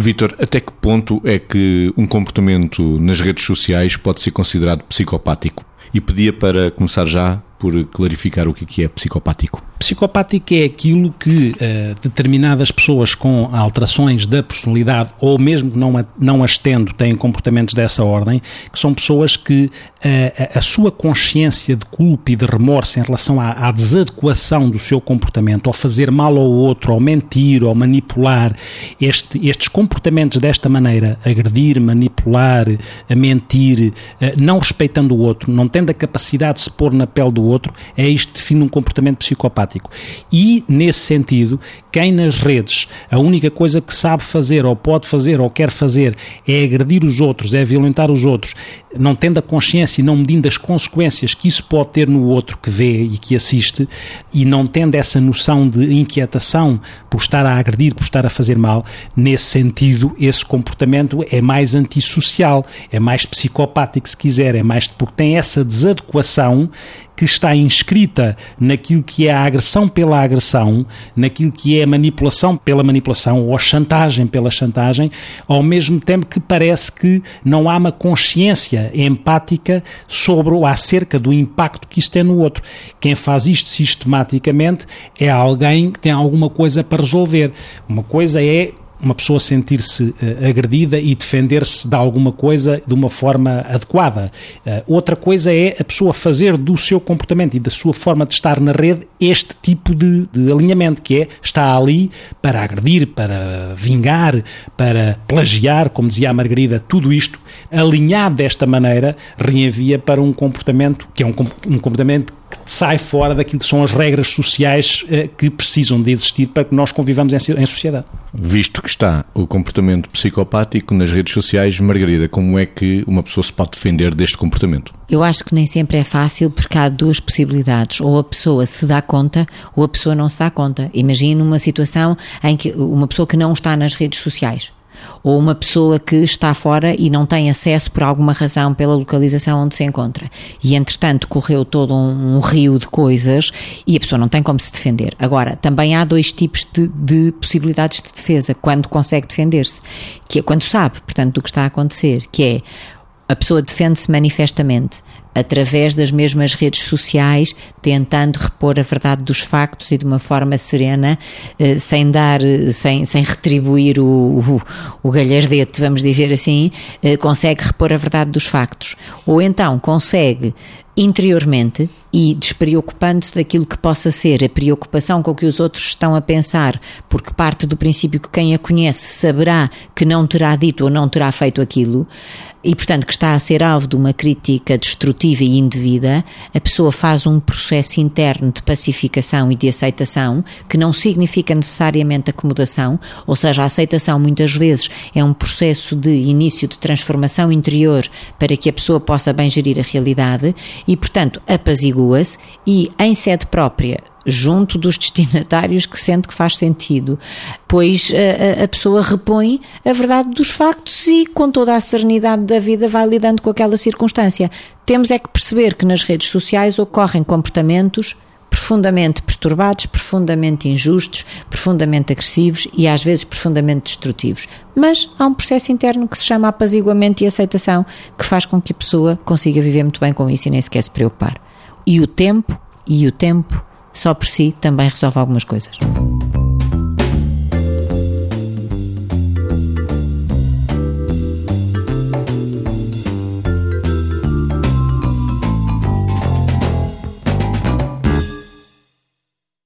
Vitor, até que ponto é que um comportamento nas redes sociais pode ser considerado psicopático? E pedia para começar já por clarificar o que é psicopático. Psicopático é aquilo que uh, determinadas pessoas com alterações da personalidade, ou mesmo que não, a, não as tendo, têm comportamentos dessa ordem, que são pessoas que uh, a, sua consciência de culpa e de remorso em relação à, à, desadequação do seu comportamento, ao fazer mal ao outro, ao mentir, ao manipular, este, estes comportamentos desta maneira, agredir, manipular, a mentir, uh, não respeitando o outro, não tendo a capacidade de se pôr na pele do outro, é isto que define um comportamento psicopático. E, nesse sentido, quem nas redes a única coisa que sabe fazer, ou pode fazer, ou quer fazer, é agredir os outros, é violentar os outros, não tendo a consciência e não medindo as consequências que isso pode ter no outro que vê e que assiste, e não tendo essa noção de inquietação por estar a agredir, por estar a fazer mal, nesse sentido, esse comportamento é mais antissocial, é mais psicopático, se quiser, é mais porque tem essa desadequação que está inscrita naquilo que é a agressão pela agressão, naquilo que é manipulação pela manipulação ou chantagem pela chantagem, ao mesmo tempo que parece que não há uma consciência empática sobre ou acerca do impacto que isto tem no outro. Quem faz isto sistematicamente é alguém que tem alguma coisa para resolver. Uma coisa é uma pessoa sentir-se uh, agredida e defender-se de alguma coisa de uma forma adequada. Uh, outra coisa é a pessoa fazer do seu comportamento e da sua forma de estar na rede este tipo de, de alinhamento, que é está ali para agredir, para vingar, para plagiar, como dizia a Margarida, tudo isto alinhado desta maneira reenvia para um comportamento que é um, um comportamento que sai fora daquilo que são as regras sociais uh, que precisam de existir para que nós convivamos em, em sociedade. Visto que está o comportamento psicopático nas redes sociais, Margarida, como é que uma pessoa se pode defender deste comportamento? Eu acho que nem sempre é fácil porque há duas possibilidades. Ou a pessoa se dá conta ou a pessoa não se dá conta. Imagine uma situação em que uma pessoa que não está nas redes sociais ou uma pessoa que está fora e não tem acesso por alguma razão pela localização onde se encontra. E entretanto correu todo um, um rio de coisas e a pessoa não tem como se defender. Agora, também há dois tipos de, de possibilidades de defesa quando consegue defender-se, que é quando sabe, portanto, do que está a acontecer, que é a pessoa defende-se manifestamente através das mesmas redes sociais, tentando repor a verdade dos factos e de uma forma serena, eh, sem dar, sem, sem retribuir o, o, o galhardete, vamos dizer assim, eh, consegue repor a verdade dos factos. Ou então consegue interiormente e despreocupando-se daquilo que possa ser a preocupação com o que os outros estão a pensar, porque parte do princípio que quem a conhece saberá que não terá dito ou não terá feito aquilo, e portanto que está a ser alvo de uma crítica destrutiva e indevida, a pessoa faz um processo interno de pacificação e de aceitação, que não significa necessariamente acomodação, ou seja, a aceitação muitas vezes é um processo de início de transformação interior para que a pessoa possa bem gerir a realidade e, portanto, apazigua-se e, em sede própria, junto dos destinatários que sente que faz sentido, pois a, a, pessoa repõe a verdade dos factos e, com toda a serenidade da vida, vai lidando com aquela circunstância. Temos é que perceber que nas redes sociais ocorrem comportamentos profundamente perturbados, profundamente injustos, profundamente agressivos e às vezes profundamente destrutivos. Mas há um processo interno que se chama apaziguamento e aceitação que faz com que a pessoa consiga viver muito bem com isso e nem sequer se preocupar. E o tempo, e o tempo só por si também resolve algumas coisas.